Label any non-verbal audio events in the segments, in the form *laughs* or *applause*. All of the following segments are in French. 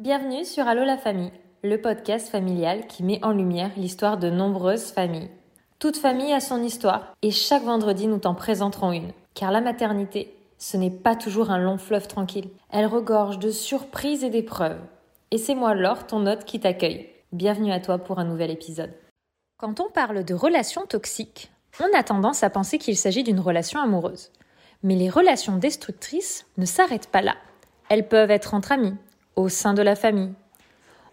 Bienvenue sur Allo la famille, le podcast familial qui met en lumière l'histoire de nombreuses familles. Toute famille a son histoire et chaque vendredi nous t'en présenterons une. Car la maternité, ce n'est pas toujours un long fleuve tranquille. Elle regorge de surprises et d'épreuves. Et c'est moi Laure, ton hôte, qui t'accueille. Bienvenue à toi pour un nouvel épisode. Quand on parle de relations toxiques, on a tendance à penser qu'il s'agit d'une relation amoureuse. Mais les relations destructrices ne s'arrêtent pas là. Elles peuvent être entre amis, au sein de la famille.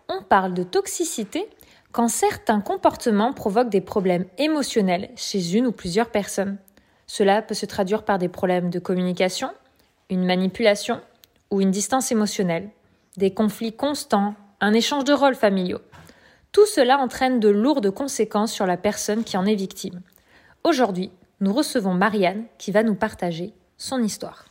On parle de toxicité quand certains comportements provoquent des problèmes émotionnels chez une ou plusieurs personnes. Cela peut se traduire par des problèmes de communication, une manipulation ou une distance émotionnelle, des conflits constants, un échange de rôles familiaux. Tout cela entraîne de lourdes conséquences sur la personne qui en est victime. Aujourd'hui, nous recevons Marianne qui va nous partager son histoire.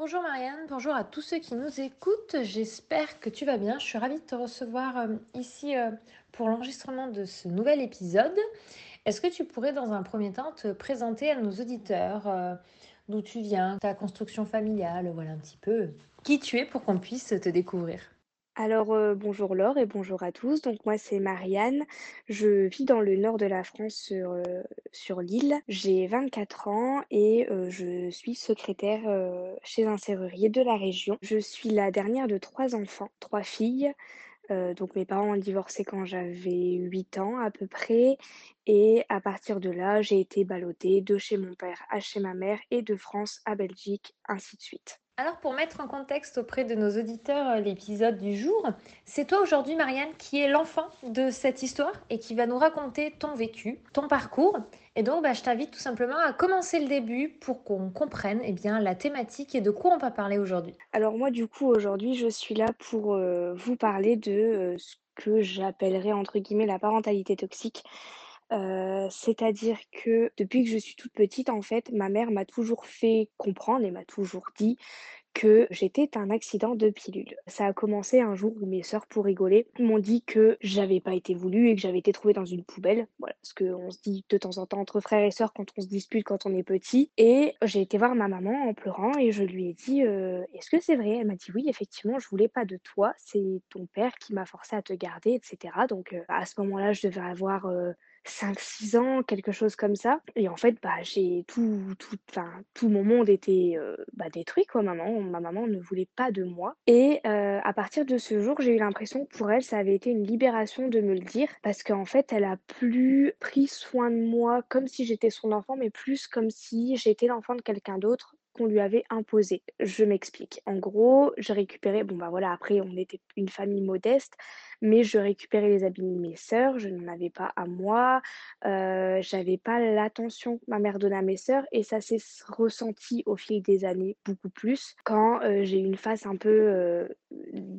Bonjour Marianne, bonjour à tous ceux qui nous écoutent. J'espère que tu vas bien. Je suis ravie de te recevoir euh, ici euh, pour l'enregistrement de ce nouvel épisode. Est-ce que tu pourrais dans un premier temps te présenter à nos auditeurs euh, d'où tu viens, ta construction familiale, voilà un petit peu qui tu es pour qu'on puisse te découvrir? Alors, euh, bonjour Laure et bonjour à tous. Donc moi c'est Marianne. Je vis dans le nord de la France sur, euh, sur l'île. J'ai 24 ans et euh, je suis secrétaire chez un serrurier de la région. Je suis la dernière de trois enfants, trois filles. donc mes parents ont divorcé quand j'avais 8 ans à peu près. Et à partir de là, j'ai été ballottée de chez mon père à chez ma mère et de France à Belgique, ainsi de suite. Alors pour mettre en contexte auprès de nos auditeurs euh, l'épisode du jour, c'est toi aujourd'hui Marianne qui est l'enfant de cette histoire et qui va nous raconter ton vécu, ton parcours. Et donc bah, je t'invite tout simplement à commencer le début pour qu'on comprenne eh bien, la thématique et de quoi on va parler aujourd'hui. Alors moi du coup aujourd'hui je suis là pour euh, vous parler de euh, ce que j'appellerais entre guillemets la parentalité toxique. C'est-à-dire que depuis que je suis toute petite, en fait, ma mère m'a toujours fait comprendre et m'a toujours dit que j'étais un accident de pilule. Ça a commencé un jour où mes sœurs, pour rigoler, m'ont dit que j'avais pas été voulu et que j'avais été trouvée dans une poubelle. Voilà, ce qu'on se dit de temps en temps entre frères et sœurs quand on se dispute quand on est petit. Et j'ai été voir ma maman en pleurant et je lui ai dit Est-ce que c'est vrai? Elle m'a dit Oui, effectivement, je voulais pas de toi. C'est ton père qui m'a forcé à te garder, etc. Donc à ce moment-là, je devais avoir. 5-6 ans, quelque chose comme ça. Et en fait, bah, j'ai tout, tout, tout mon monde était euh, bah, détruit, quoi. Maman, ma maman ne voulait pas de moi. Et euh, à partir de ce jour, j'ai eu l'impression que pour elle, ça avait été une libération de me le dire, parce qu'en fait, elle a plus pris soin de moi comme si j'étais son enfant, mais plus comme si j'étais l'enfant de quelqu'un d'autre qu'on lui avait imposé. Je m'explique. En gros, j'ai récupéré, bon bah voilà, après on était une famille modeste, mais je récupérais les habits de mes sœurs, je n'en avais pas à moi, euh, j'avais pas l'attention que ma mère donnait à mes sœurs et ça s'est ressenti au fil des années beaucoup plus quand euh, j'ai eu une phase un peu euh,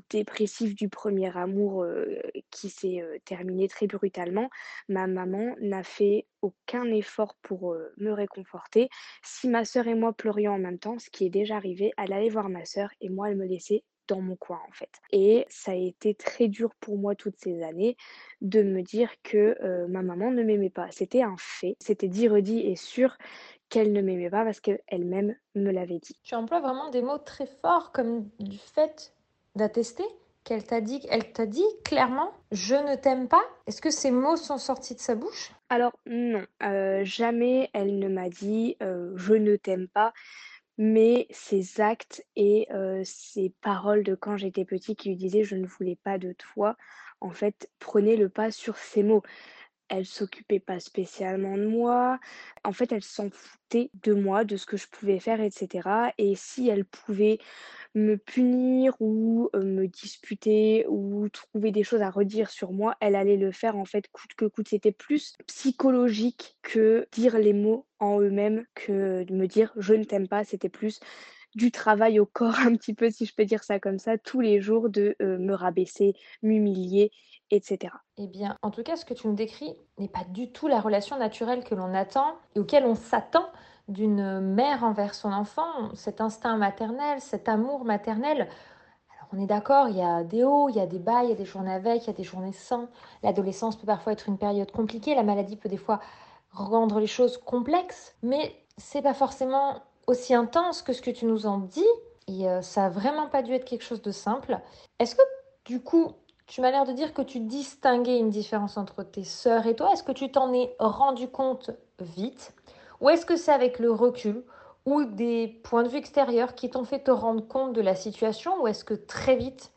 dépressive du premier amour euh, qui s'est terminée très brutalement. Ma maman n'a fait aucun effort pour me réconforter. Si ma sœur et moi pleurions en même temps, ce qui est déjà arrivé, elle allait voir ma sœur et moi elle me laissait dans mon coin en fait. Et ça a été très dur pour moi toutes ces années de me dire que euh, ma maman ne m'aimait pas. C'était un fait, c'était dit, redit et sûr qu'elle ne m'aimait pas parce qu'elle-même me l'avait dit. Tu emploies vraiment des mots très forts comme du fait d'attester qu'elle t'a dit, elle t'a dit clairement je ne t'aime pas. Est-ce que ces mots sont sortis de sa bouche? Alors non, euh, jamais elle ne m'a dit euh, je ne t'aime pas mais ses actes et ses paroles de quand j'étais petite qui lui disaient je ne voulais pas de toi, en fait, prenaient le pas sur ces mots. Elle s'occupait pas spécialement de moi. En fait, elle s'en foutait de moi, de ce que je pouvais faire, etc. Et si elle pouvait me punir ou me disputer ou trouver des choses à redire sur moi, elle allait le faire en fait coûte que coûte. C'était plus psychologique que dire les mots en eux-mêmes que de me dire je ne t'aime pas. C'était plus du travail au corps *laughs* un petit peu, si je peux dire ça comme ça, tous les jours de me rabaisser, m'humilier, etc. Eh bien, en tout cas, ce que tu nous décris n'est pas du tout la relation naturelle que l'on attend et auquel on s'attend d'une mère envers son enfant, cet instinct maternel, cet amour maternel. Alors on est d'accord, il y a des hauts, il y a des bas, il y a des journées avec, il y a des journées sans. L'adolescence peut parfois être une période compliquée, la maladie peut des fois rendre les choses complexes, mais c'est pas forcément aussi intense que ce que tu nous en dis. Et euh, ça a vraiment pas dû être quelque chose de simple. Est-ce que Du coup, tu m'as l'air de dire que tu distinguais une différence entre tes sœurs et toi. Est-ce que tu t'en es rendu compte vite? Ou est-ce que c'est avec le recul ou des points de vue extérieurs qui t'ont fait te rendre compte de la situation? Ou est-ce que très vite,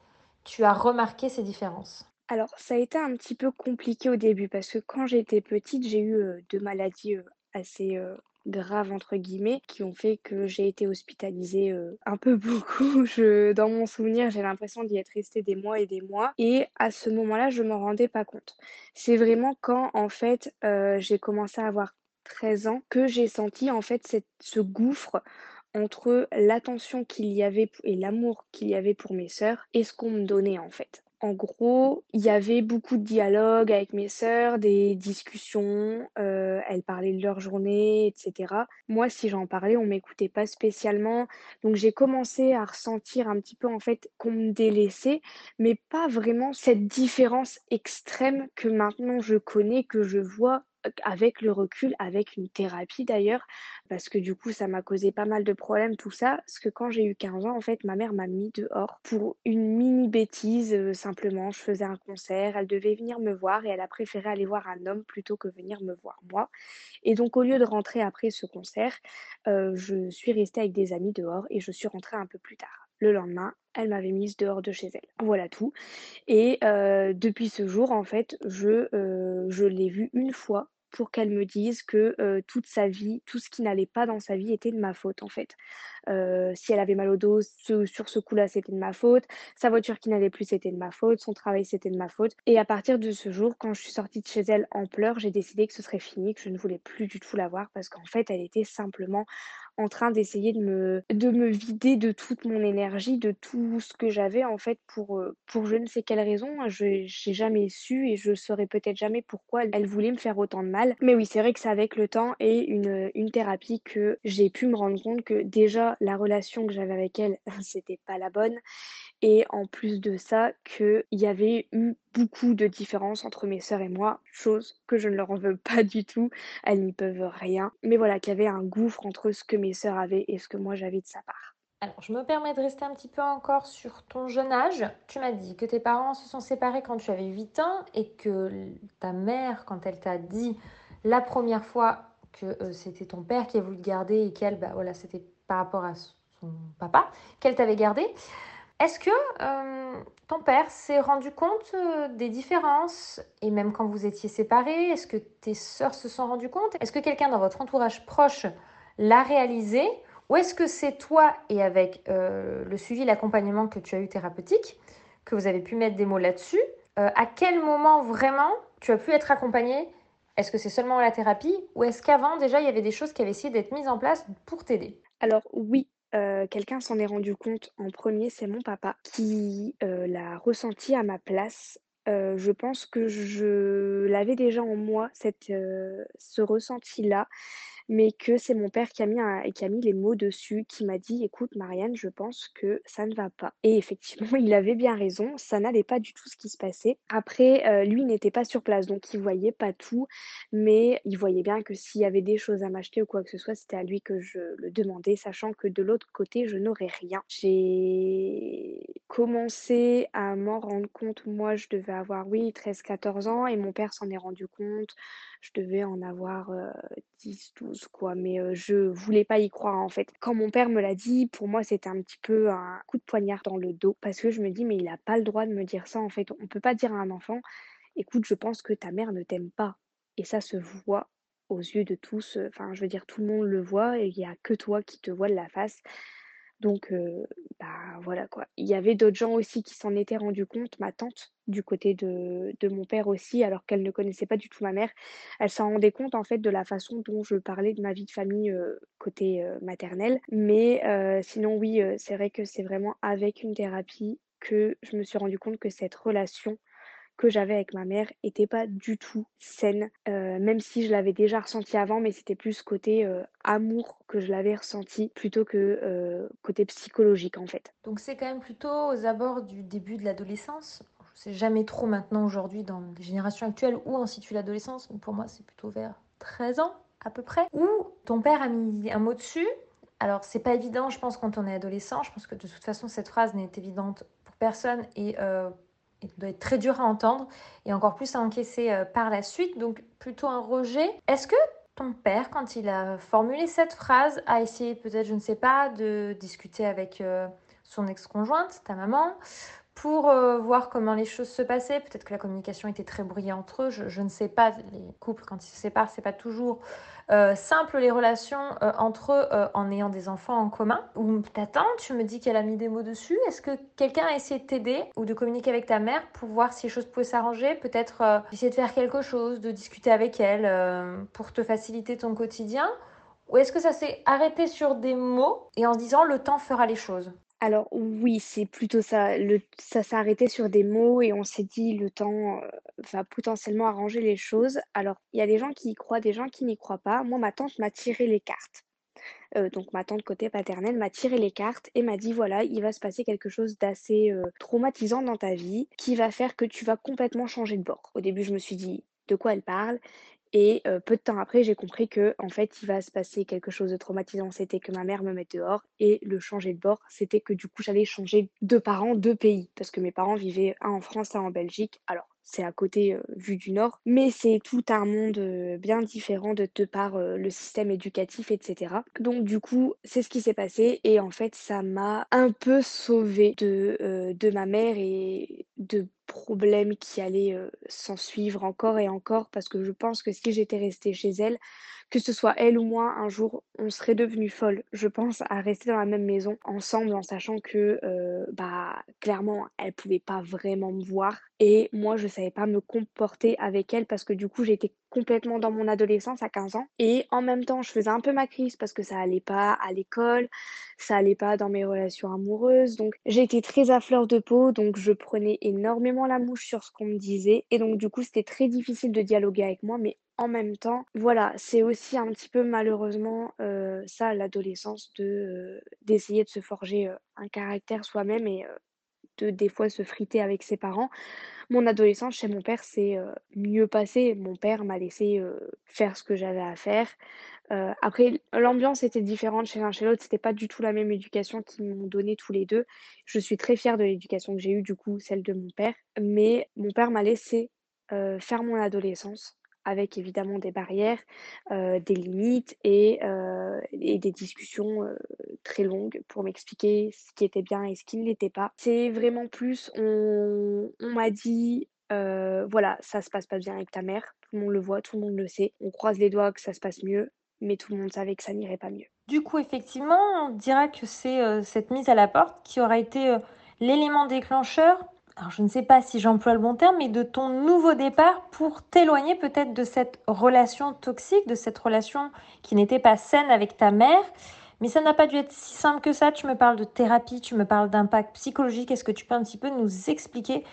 tu as remarqué ces différences? Alors, ça a été un petit peu compliqué au début parce que quand j'étais petite, j'ai eu euh, deux maladies euh, assez euh, graves entre guillemets qui ont fait que j'ai été hospitalisée euh, un peu *laughs* beaucoup. Je, dans mon souvenir, j'ai l'impression d'y être restée des mois et des mois. Et à ce moment-là, je m'en rendais pas compte. C'est vraiment quand en fait euh, j'ai commencé à avoir 13 ans que j'ai senti en fait cette, ce gouffre entre l'attention qu'il y avait et l'amour qu'il y avait pour mes sœurs et ce qu'on me donnait en fait. En gros, il y avait beaucoup de dialogues avec mes sœurs, des discussions, euh, elles parlaient de leur journée, etc. Moi, si j'en parlais, on m'écoutait pas spécialement. Donc j'ai commencé à ressentir un petit peu en fait qu'on me délaissait, mais pas vraiment cette différence extrême que maintenant je connais, que je vois avec le recul, avec une thérapie d'ailleurs, parce que du coup, ça m'a causé pas mal de problèmes, tout ça. Parce que quand j'ai eu 15 ans, en fait, ma mère m'a mis dehors pour une mini bêtise, euh, simplement. Je faisais un concert, elle devait venir me voir et elle a préféré aller voir un homme plutôt que venir me voir moi. Et donc, au lieu de rentrer après ce concert, euh, je suis restée avec des amis dehors et je suis rentrée un peu plus tard. Le lendemain, elle m'avait mise dehors de chez elle. Voilà tout. Et euh, depuis ce jour, en fait, je, je l'ai vue une fois pour qu'elle me dise que toute sa vie, tout ce qui n'allait pas dans sa vie était de ma faute en fait. Si elle avait mal au dos, sur ce coup-là, c'était de ma faute. Sa voiture qui n'allait plus, c'était de ma faute. Son travail, c'était de ma faute. Et à partir de ce jour, quand je suis sortie de chez elle en pleurs, j'ai décidé que ce serait fini, que je ne voulais plus du tout la voir parce qu'en fait, elle était simplement en train d'essayer de me, de me vider de toute mon énergie, de tout ce que j'avais en fait pour, euh, pour je ne sais quelle raison. Je n'ai jamais su et je saurais peut-être jamais pourquoi elle voulait me faire autant de mal. Mais oui, c'est vrai que c'est avec le temps et une, une thérapie que j'ai pu me rendre compte que déjà la relation que j'avais avec elle, *laughs* c'était pas la bonne. Et en plus de ça, qu'il y avait eu beaucoup de différences entre mes sœurs et moi, chose que je ne leur en veux pas du tout. Elles n'y peuvent rien. Mais voilà, qu'il y avait un gouffre entre ce que mes sœurs avaient et ce que moi j'avais de sa part. Alors, je me permets de rester un petit peu encore sur ton jeune âge. Tu m'as dit que tes parents se sont séparés quand tu avais 8 ans et que ta mère, quand elle t'a dit la première fois que euh, c'était ton père qui a voulu te garder et qu'elle, bah voilà, c'était par rapport à son papa, qu'elle t'avait gardé. Est-ce que euh, ton père s'est rendu compte euh, des différences? Et même quand vous étiez séparés, est-ce que tes sœurs se sont rendues compte? Est-ce que quelqu'un dans votre entourage proche l'a réalisé? Ou est-ce que c'est toi et avec euh, le suivi, l'accompagnement que tu as eu thérapeutique, que vous avez pu mettre des mots là-dessus? À quel moment vraiment tu as pu être accompagné Est-ce que c'est seulement la thérapie? Ou est-ce qu'avant déjà il y avait des choses qui avaient essayé d'être mises en place pour t'aider? Alors oui, euh, quelqu'un s'en est rendu compte en premier, c'est mon papa qui euh, l'a ressenti à ma place. Euh, je pense que je l'avais déjà en moi, cette, ce ressenti-là, mais que c'est mon père qui a mis, qui a mis les mots dessus, qui m'a dit, écoute Marianne, je pense que ça ne va pas. Et effectivement, *laughs* il avait bien raison, ça n'allait pas du tout ce qui se passait. Après, euh, lui n'était pas sur place, donc il voyait pas tout, mais il voyait bien que s'il y avait des choses à m'acheter ou quoi que ce soit, c'était à lui que je le demandais, sachant que de l'autre côté, je n'aurais rien. J'ai commencé à m'en rendre compte, moi je devais avoir, oui, 13-14 ans, et mon père s'en est rendu compte, je devais en avoir euh, 10-12 quoi, mais je voulais pas y croire en fait. Quand mon père me l'a dit, pour moi c'était un petit peu un coup de poignard dans le dos, parce que je me dis, mais il a pas le droit de me dire ça en fait. On peut pas dire à un enfant, écoute, je pense que ta mère ne t'aime pas. Et ça se voit aux yeux de tous, enfin je veux dire, tout le monde le voit et il y a que toi qui te vois de la face. Donc, bah, voilà quoi. Il y avait d'autres gens aussi qui s'en étaient rendus compte. Ma tante, du côté de de mon père aussi, alors qu'elle ne connaissait pas du tout ma mère. Elle s'en rendait compte en fait de la façon dont je parlais de ma vie de famille, côté, heu, maternel. Mais, sinon oui, c'est vrai que c'est vraiment avec une thérapie que je me suis rendu compte que cette relation que j'avais avec ma mère était pas du tout saine, heu, même si je l'avais déjà ressenti avant, mais c'était plus côté, heu, amour que je l'avais ressenti plutôt que, heu, côté psychologique, en fait. Donc c'est quand même plutôt aux abords du début de l'adolescence? Je sais jamais trop maintenant aujourd'hui dans les générations actuelles où on situe l'adolescence, mais pour moi c'est plutôt vers 13 ans à peu près, où ton père a mis un mot dessus. Alors c'est pas évident, je pense, quand on est adolescent. Je pense que de toute façon cette phrase n'est évidente pour personne et euh, et doit être très dur à entendre et encore plus à encaisser euh, par la suite, donc plutôt un rejet. Est-ce que ton père, quand il a formulé cette phrase, a essayé peut-être, je ne sais pas, de discuter avec euh, son ex-conjointe, ta maman, pour euh, voir comment les choses se passaient. Peut-être que la communication était très brouillée entre eux. Je, ne sais pas. Les couples, quand ils se séparent, c'est pas toujours euh, simple les relations euh, entre eux en ayant des enfants en commun. Ou ta tante, tu me dis qu'elle a mis des mots dessus. Est-ce que quelqu'un a essayé de t'aider ou de communiquer avec ta mère pour voir si les choses pouvaient s'arranger? Peut-être essayer de faire quelque chose, de discuter avec elle pour te faciliter ton quotidien? Ou est-ce que ça s'est arrêté sur des mots et en se disant le temps fera les choses? Alors oui, c'est plutôt ça. Ça s'est arrêté sur des mots et on s'est dit: «Le temps, heu, va potentiellement arranger les choses». Alors, il y a des gens qui y croient, des gens qui n'y croient pas. Moi, ma tante m'a tiré les cartes. Heu, donc ma tante côté paternel m'a tiré les cartes et m'a dit: «Voilà, il va se passer quelque chose d'assez, heu, traumatisant dans ta vie, qui va faire que tu vas complètement changer de bord». Au début, je me suis dit: «De quoi elle parle?» Et peu de temps après, j'ai compris que en fait, il va se passer quelque chose de traumatisant. C'était que ma mère me mette dehors et le changer de bord, c'était que du coup, j'allais changer de parents, de pays parce que mes parents vivaient un en France, un en Belgique. Alors c'est à côté, vu du nord, mais c'est tout un monde, bien différent de par, le système éducatif et Donc du coup, c'est ce qui s'est passé et en fait, ça m'a un peu sauvée de, de ma mère et de problèmes qui allaient, s'en suivre encore et encore parce que je pense que si j'étais restée chez elle, que ce soit elle ou moi, un jour, on serait devenues folles, je pense, à rester dans la même maison ensemble en sachant que, bah, clairement, elle pouvait pas vraiment me voir et moi, je savais pas me comporter avec elle parce que du coup, j'étais complètement dans mon adolescence à 15 ans. Et en même temps, je faisais un peu ma crise parce que ça allait pas à l'école, ça allait pas dans mes relations amoureuses. Donc, j'étais très à fleur de peau, donc je prenais énormément la mouche sur ce qu'on me disait. Et donc du coup, c'était très difficile de dialoguer avec moi. Mais en même temps, voilà, c'est aussi un petit peu malheureusement euh, ça l'adolescence de euh, d'essayer de se forger euh, un caractère soi-même et de des fois se friter avec ses parents. Mon adolescence chez mon père c'est mieux passé. Mon père m'a laissé faire ce que j'avais à faire. après l'ambiance était différente chez l'un chez l'autre, c'était pas du tout la même éducation qu'ils m'ont donnée tous les deux. Je suis très fière de l'éducation que j'ai eue du coup, celle de mon père, mais mon père m'a laissé faire mon adolescence avec évidemment des barrières, euh, des limites et, euh, des discussions euh, très longues pour m'expliquer ce qui était bien et ce qui ne l'était pas. C'est vraiment plus, on, on m'a dit, voilà, ça se passe pas bien avec ta mère, tout le monde le voit, tout le monde le sait, on croise les doigts que ça se passe mieux, mais tout le monde savait que ça n'irait pas mieux. Du coup, effectivement, on dira que c'est cette mise à la porte qui aura été l'élément déclencheur alors je ne sais pas si j'emploie le bon terme, mais de ton nouveau départ pour t'éloigner peut-être de cette relation toxique, de cette relation qui n'était pas saine avec ta mère. Mais ça n'a pas dû être si simple que ça. Tu me parles de thérapie, tu me parles d'impact psychologique. Est-ce que tu peux un petit peu nous expliquer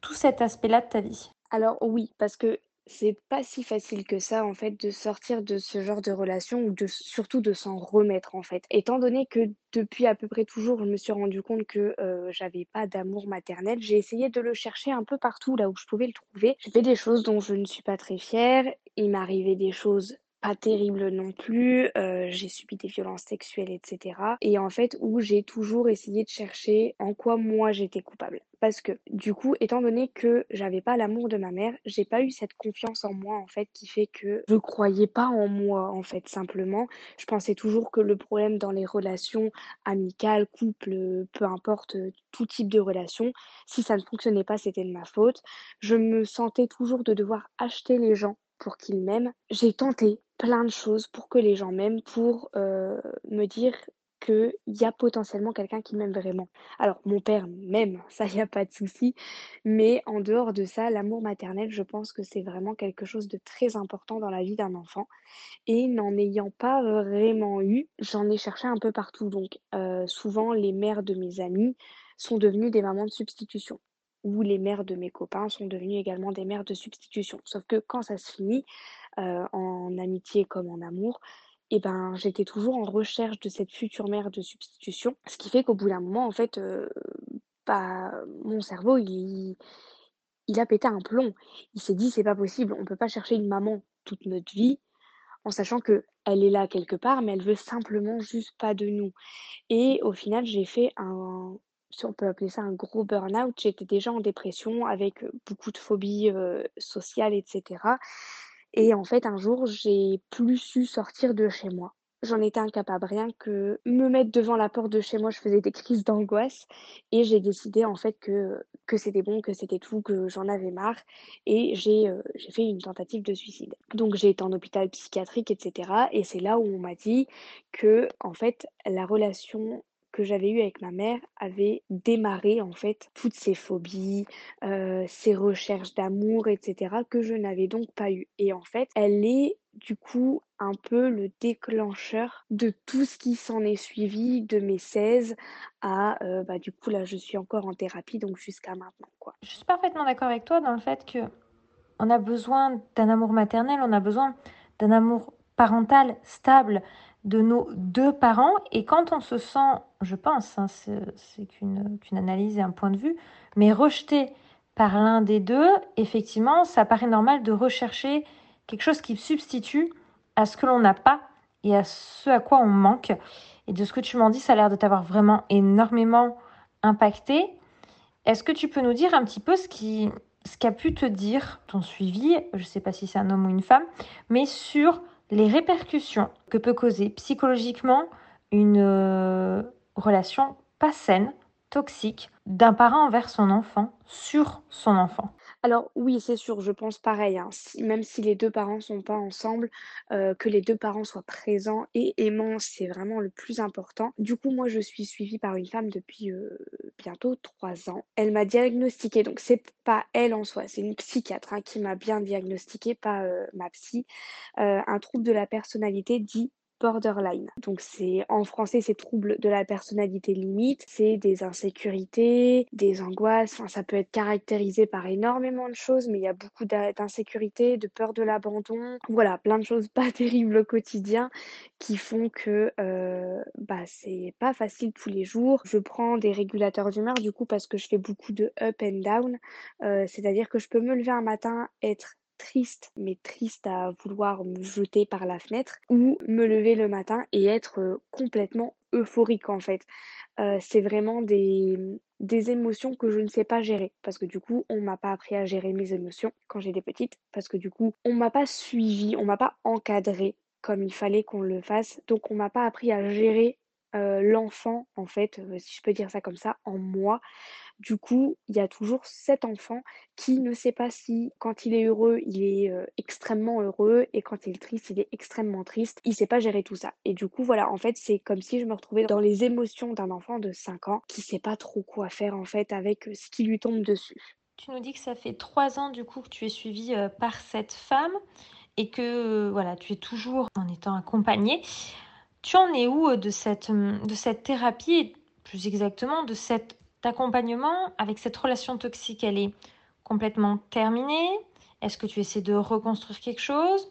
tout cet aspect-là de ta vie? Alors oui, parce que c'est pas si facile que ça en fait de sortir de ce genre de relation ou de surtout de s'en remettre en fait. Étant donné que depuis à peu près toujours, je me suis rendu compte que j'avais pas d'amour maternel, j'ai essayé de le chercher un peu partout là où je pouvais le trouver. J'ai fait des choses dont je ne suis pas très fière. Il m'arrivait des choses pas terrible non plus, heu, j'ai subi des violences sexuelles etc. et en fait, où j'ai toujours essayé de chercher en quoi moi j'étais coupable. Parce que du coup, étant donné que j'avais pas l'amour de ma mère, j'ai pas eu cette confiance en moi en fait qui fait que je croyais pas en moi en fait simplement. Je pensais toujours que le problème dans les relations amicales, couple, peu importe, tout type de relation, si ça ne fonctionnait pas, c'était de ma faute. Je me sentais toujours de devoir acheter les gens pour qu'ils m'aiment. J'ai tenté plein de choses pour que les gens m'aiment, pour euh, me dire qu'il y a potentiellement quelqu'un qui m'aime vraiment. Alors, mon père m'aime, *laughs* ça, il n'y a pas de souci, mais en dehors de ça, l'amour maternel, je pense que c'est vraiment quelque chose de très important dans la vie d'un enfant. Et n'en ayant pas vraiment eu, j'en ai cherché un peu partout. Donc, euh, souvent, les mères de mes amis sont devenues des mamans de substitution ou les mères de mes copains sont devenues également des mères de substitution. Sauf que quand ça se finit, euh, en amitié comme en amour, et eh ben, j'étais toujours en recherche de cette future mère de substitution. Ce qui fait qu'au bout d'un moment, en fait, euh, bah, mon cerveau, il, il a pété un plomb. Il s'est dit, c'est pas possible, on peut pas chercher une maman toute notre vie en sachant que elle est là quelque part, mais elle veut simplement juste pas de nous. Et au final, j'ai fait un, si on peut appeler ça un gros burn-out, j'étais déjà en dépression avec, beaucoup de phobies, sociales et cetera et en fait, un jour, j'ai plus su sortir de chez moi. J'en étais incapable. Rien que me mettre devant la porte de chez moi, je faisais des crises d'angoisse et j'ai décidé en fait que que c'était bon, que c'était tout, que j'en avais marre et j'ai, fait une tentative de suicide. Donc j'ai été en hôpital psychiatrique et cetera et c'est là où on m'a dit que en fait, la relation que j'avais eue avec ma mère avait démarré en fait toutes ces phobies, heu, ces recherches d'amour et cetera que je n'avais donc pas eu et en fait, elle est du coup un peu le déclencheur de tout ce qui s'en est suivi de mes 16 à, heu, bah, du coup là je suis encore en thérapie donc jusqu'à maintenant quoi. Je suis parfaitement d'accord avec toi dans le fait que on a besoin d'un amour maternel, on a besoin d'un amour parental stable de nos deux parents. Et quand on se sent, je pense, hein, c'est qu'une analyse et un point de vue, mais rejeté par l'un des deux, effectivement, ça paraît normal de rechercher quelque chose qui substitue à ce que l'on n'a pas et à ce à quoi on manque. Et de ce que tu m'en dis, ça a l'air de t'avoir vraiment énormément impacté. Est-ce que tu peux nous dire un petit peu ce qui, ce qu'a pu te dire ton suivi, je ne sais pas si c'est un homme ou une femme, mais sur les répercussions que peut causer psychologiquement une euh, relation pas saine, toxique, d'un parent envers son enfant, sur son enfant. Alors oui, c'est sûr, je pense pareil, hein. même si les deux parents sont pas ensemble, que les deux parents soient présents et aimants, c'est vraiment le plus important. Du coup, moi, je suis suivie par une femme depuis, bientôt trois ans. Elle m'a diagnostiqué, donc c'est pas elle en soi, c'est une psychiatre, hein, qui m'a bien diagnostiqué, pas, ma psy, un trouble de la personnalité dit borderline. Donc c'est en français c'est troubles de la personnalité limite, c'est des insécurités, des angoisses, enfin ça peut être caractérisé par énormément de choses mais il y a beaucoup d'insécurité, de peur de l'abandon, voilà, plein de choses pas *laughs* terribles au quotidien qui font que euh, bah c'est pas facile tous les jours. Je prends des régulateurs d'humeur du coup parce que je fais beaucoup de up and down, euh, c'est-à-dire que je peux me lever un matin être triste, mais triste à vouloir me jeter par la fenêtre, ou me lever le matin et être euh, complètement euphorique en fait. Euh, c'est vraiment des, des émotions que je ne sais pas gérer parce que du coup on m'a pas appris à gérer mes émotions quand j'étais petite parce que du coup on m'a pas suivi, on m'a pas encadré comme il fallait qu'on le fasse donc on m'a pas appris à gérer euh, l'enfant en fait si je peux dire ça comme ça en moi du coup, il y a toujours cet enfant qui ne sait pas si quand il est heureux, il est euh, extrêmement heureux et quand il est triste, il est extrêmement triste. Il sait pas gérer tout ça. Et du coup, voilà, en fait, c'est comme si je me retrouvais dans les émotions d'un enfant de 5 ans qui sait pas trop quoi faire en fait avec euh, ce qui lui tombe dessus. Tu nous dis que ça fait trois ans du coup que tu es suivie euh, par cette femme et que voilà, tu es toujours en étant accompagnée. Tu en es où de cette, de cette thérapie plus exactement de cette accompagnement avec cette relation toxique, elle est complètement terminée? Est-ce que tu essaies de reconstruire quelque chose?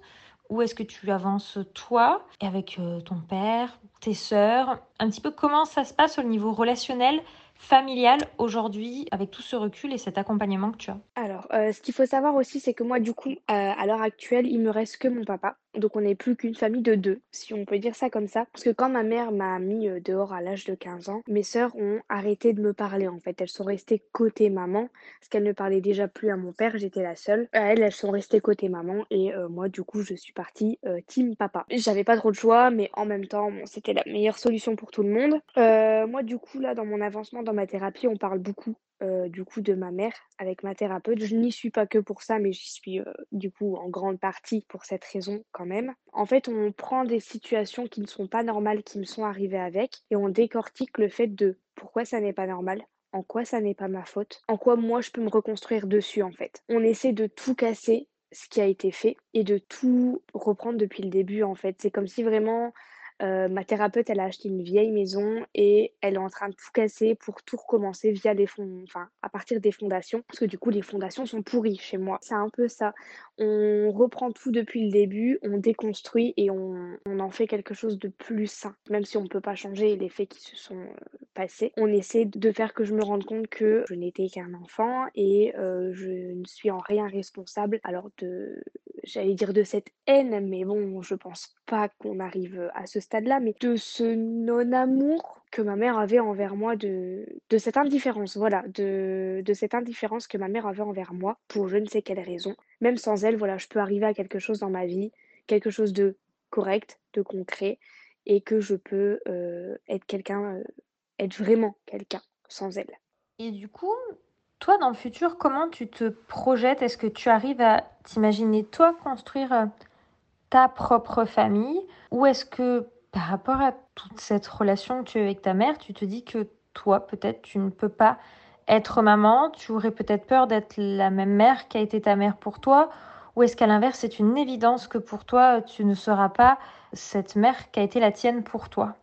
Ou est-ce que tu avances toi et avec euh, ton père, tes sœurs? Un petit peu comment ça se passe au niveau relationnel familial aujourd'hui avec tout ce recul et cet accompagnement que tu as? Alors, euh, ce qu'il faut savoir aussi, c'est que moi, du coup, euh, à l'heure actuelle, il me reste que mon papa. Donc, on n'est plus qu'une famille de deux, si on peut dire ça comme ça. Parce que quand ma mère m'a mis euh, dehors à l'âge de 15 ans, mes sœurs ont arrêté de me parler en fait. Elles sont restées côté maman, parce qu'elles ne parlaient déjà plus à mon père, j'étais la seule. elles, elles sont restées côté maman et moi, du coup, je suis partie team papa. J'avais pas trop de choix, mais en même temps, c'était la meilleure solution pour tout le monde. moi, du coup, là, dans mon avancement dans ma thérapie, on parle beaucoup euh, du coup de ma mère avec ma thérapeute. Je n'y suis pas que pour ça, mais j'y suis euh, du coup en grande partie pour cette raison quand même. En fait, on prend des situations qui ne sont pas normales, qui me sont arrivées avec, et on décortique le fait de pourquoi ça n'est pas normal, en quoi ça n'est pas ma faute, en quoi moi je peux me reconstruire dessus en fait. On essaie de tout casser ce qui a été fait et de tout reprendre depuis le début en fait. C'est comme si vraiment euh, ma thérapeute, elle a acheté une vieille maison et elle est en train de tout casser pour tout recommencer via des fonds, enfin, à partir des fondations, parce que du coup, les fondations sont pourries chez moi. C'est un peu ça. On reprend tout depuis le début, on déconstruit et on, en fait quelque chose de plus sain. Même si on ne peut pas changer les faits qui se sont euh, passés, on essaie de faire que je me rende compte que je n'étais qu'un enfant et euh, je ne suis en rien responsable alors de j'allais dire de cette haine, mais bon, je pense pas qu'on arrive à ce stade-là, mais de ce non-amour que ma mère avait envers moi, de, de cette indifférence, voilà, de, de cette indifférence que ma mère avait envers moi, pour je ne sais quelle raison. Même sans elle, voilà, je peux arriver à quelque chose dans ma vie, quelque chose de correct, de concret, et que je peux euh, être quelqu'un, euh, être vraiment quelqu'un sans elle. Et du coup, toi, dans le futur, comment tu te projettes? Est-ce que tu arrives à t'imaginer, toi, construire euh, ta propre famille Ou est-ce que, par rapport à toute cette relation que tu as avec ta mère, tu te dis que toi, peut-être, tu ne peux pas être maman Tu aurais peut-être peur d'être la même mère qu'a été ta mère pour toi Ou est-ce qu'à l'inverse, c'est une évidence que pour toi, tu ne seras pas cette mère qui a été la tienne pour toi?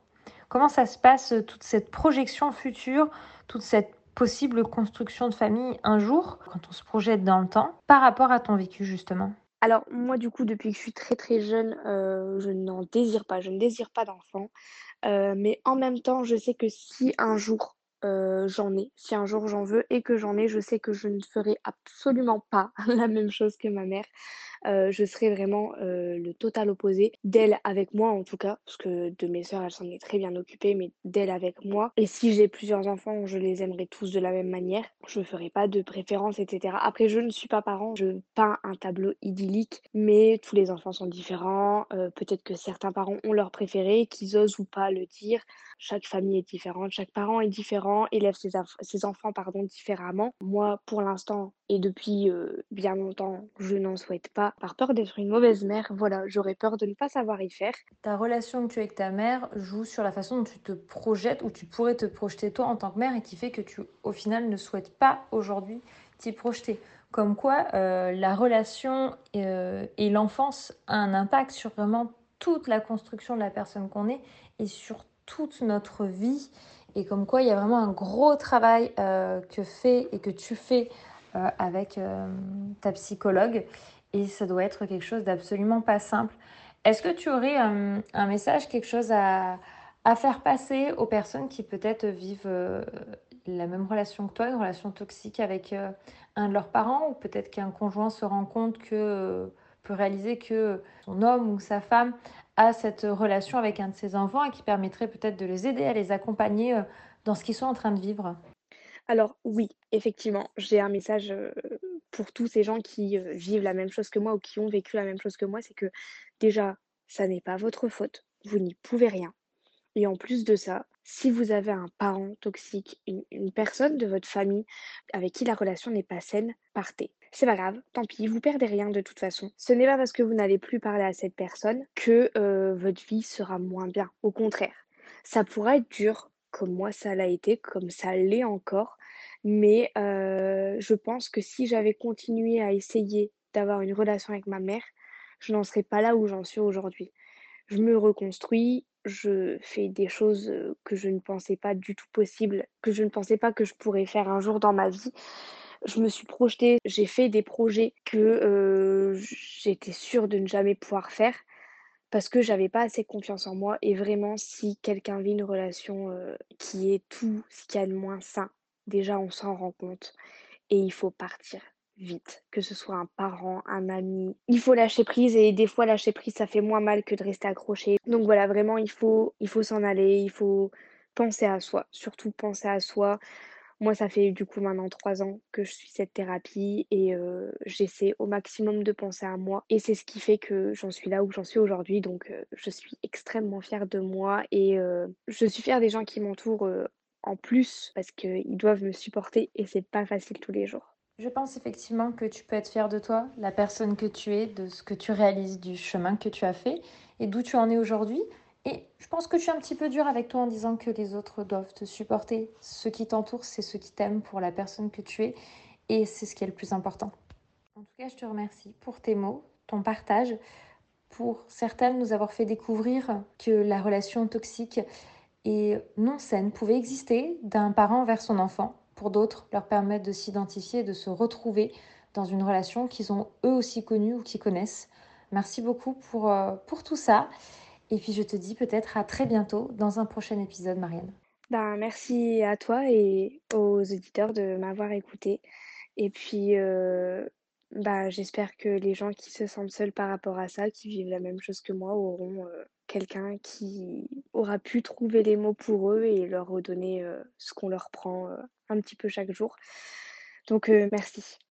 Comment ça se passe, toute cette projection future, toute cette possible construction de famille un jour, quand on se projette dans le temps, par rapport à ton vécu justement? Alors moi du coup depuis que je suis très très jeune, euh, je n'en désire pas, je ne désire pas d'enfant. Euh, mais en même temps, je sais que si un jour euh, j'en ai, si un jour j'en veux et que j'en ai, je sais que je ne ferai absolument pas *laughs* la même chose que ma mère. Euh, je serais vraiment euh, le total opposé d'elle avec moi en tout cas, parce que de mes sœurs, elle s'en est très bien occupée, mais d'elle avec moi. Et si j'ai plusieurs enfants, je les aimerais tous de la même manière. Je ne ferai pas de préférence, etc. Après, je ne suis pas parent, je peins un tableau idyllique, mais tous les enfants sont différents. Euh, peut-être que certains parents ont leur préféré, qu'ils osent ou pas le dire. Chaque famille est différente, chaque parent est différent, élève ses, ses enfants pardon, différemment. Moi, pour l'instant, et depuis bien longtemps, je n'en souhaite pas par peur d'être une mauvaise mère. Voilà, j'aurais peur de ne pas savoir y faire. Ta relation que tu as avec ta mère joue sur la façon dont tu te projettes ou tu pourrais te projeter toi en tant que mère et qui fait que tu, au final, ne souhaites pas aujourd'hui t'y projeter. Comme quoi, euh, la relation euh, et l'enfance a un impact sur vraiment toute la construction de la personne qu'on est et sur toute notre vie. Et comme quoi, il y a vraiment un gros travail euh, que fait et que tu fais avec ta psychologue et ça doit être quelque chose d'absolument pas simple. Est-ce que tu aurais euh, un, message, quelque chose à, faire passer aux personnes qui peut-être vivent euh, la même relation que toi, une relation toxique avec euh, un de leurs parents, ou peut-être qu'un conjoint se rend compte que peut réaliser que son homme ou sa femme a cette relation avec un de ses enfants et qui permettrait peut-être de les aider à les accompagner dans ce qu'ils sont en train de vivre? Alors oui, effectivement, j'ai un message pour tous ces gens qui vivent la même chose que moi ou qui ont vécu la même chose que moi, c'est que déjà, ça n'est pas votre faute, vous n'y pouvez rien. Et en plus de ça, si vous avez un parent toxique, une, personne de votre famille avec qui la relation n'est pas saine, partez. C'est pas grave, tant pis, vous perdez rien de toute façon. Ce n'est pas parce que vous n'allez plus parler à cette personne que votre vie sera moins bien. Au contraire, ça pourra être dur, comme moi ça l'a été, comme ça l'est encore. Mais je pense que si j'avais continué à essayer d'avoir une relation avec ma mère, je n'en serais pas là où j'en suis aujourd'hui. Je me reconstruis, je fais des choses que je ne pensais pas du tout possible, que je ne pensais pas que je pourrais faire un jour dans ma vie. Je me suis projetée, j'ai fait des projets que j'étais sûre de ne jamais pouvoir faire parce que j'avais pas assez confiance en moi. Et vraiment, si quelqu'un vit une relation qui est tout ce qu'il y a de moins sain, déjà on s'en rend compte et il faut partir vite, que ce soit un parent, un ami. Il faut lâcher prise et des fois lâcher prise ça fait moins mal que de rester accroché. Donc voilà, vraiment il faut il faut s'en aller, il faut penser à soi, surtout penser à soi. Moi, ça fait du coup maintenant trois ans que je suis cette thérapie et j'essaie au maximum de penser à moi. Et c'est ce qui fait que j'en suis là où j'en suis aujourd'hui. Donc, je suis extrêmement fière de moi et je suis fière des gens qui m'entourent en plus parce qu'ils doivent me supporter et c'est pas facile tous les jours. Je pense effectivement que tu peux être fière de toi, la personne que tu es, de ce que tu réalises, du chemin que tu as fait et d'où tu en es aujourd'hui. Et je pense que tu es un petit peu dur avec toi en disant que les autres doivent te supporter. Ceux qui t'entourent, c'est ceux qui t'aiment pour la personne que tu es. Et c'est ce qui est le plus important. En tout cas, je te remercie pour tes mots, ton partage, pour certaines nous avoir fait découvrir que la relation toxique et non saine pouvait exister d'un parent vers son enfant. Pour d'autres, leur permettre de s'identifier et de se retrouver dans une relation qu'ils ont eux aussi connue ou qui connaissent. Merci beaucoup pour, euh, pour tout ça. Et puis je te dis peut-être à très bientôt dans un prochain épisode, Marianne. Ben, merci à toi et aux auditeurs de m'avoir écouté. Et puis, euh, bah, j'espère que les gens qui se sentent seuls par rapport à ça, qui vivent la même chose que moi, auront, heu, quelqu'un qui aura pu trouver les mots pour eux et leur redonner, heu, ce qu'on leur prend, un petit peu chaque jour. Donc, merci.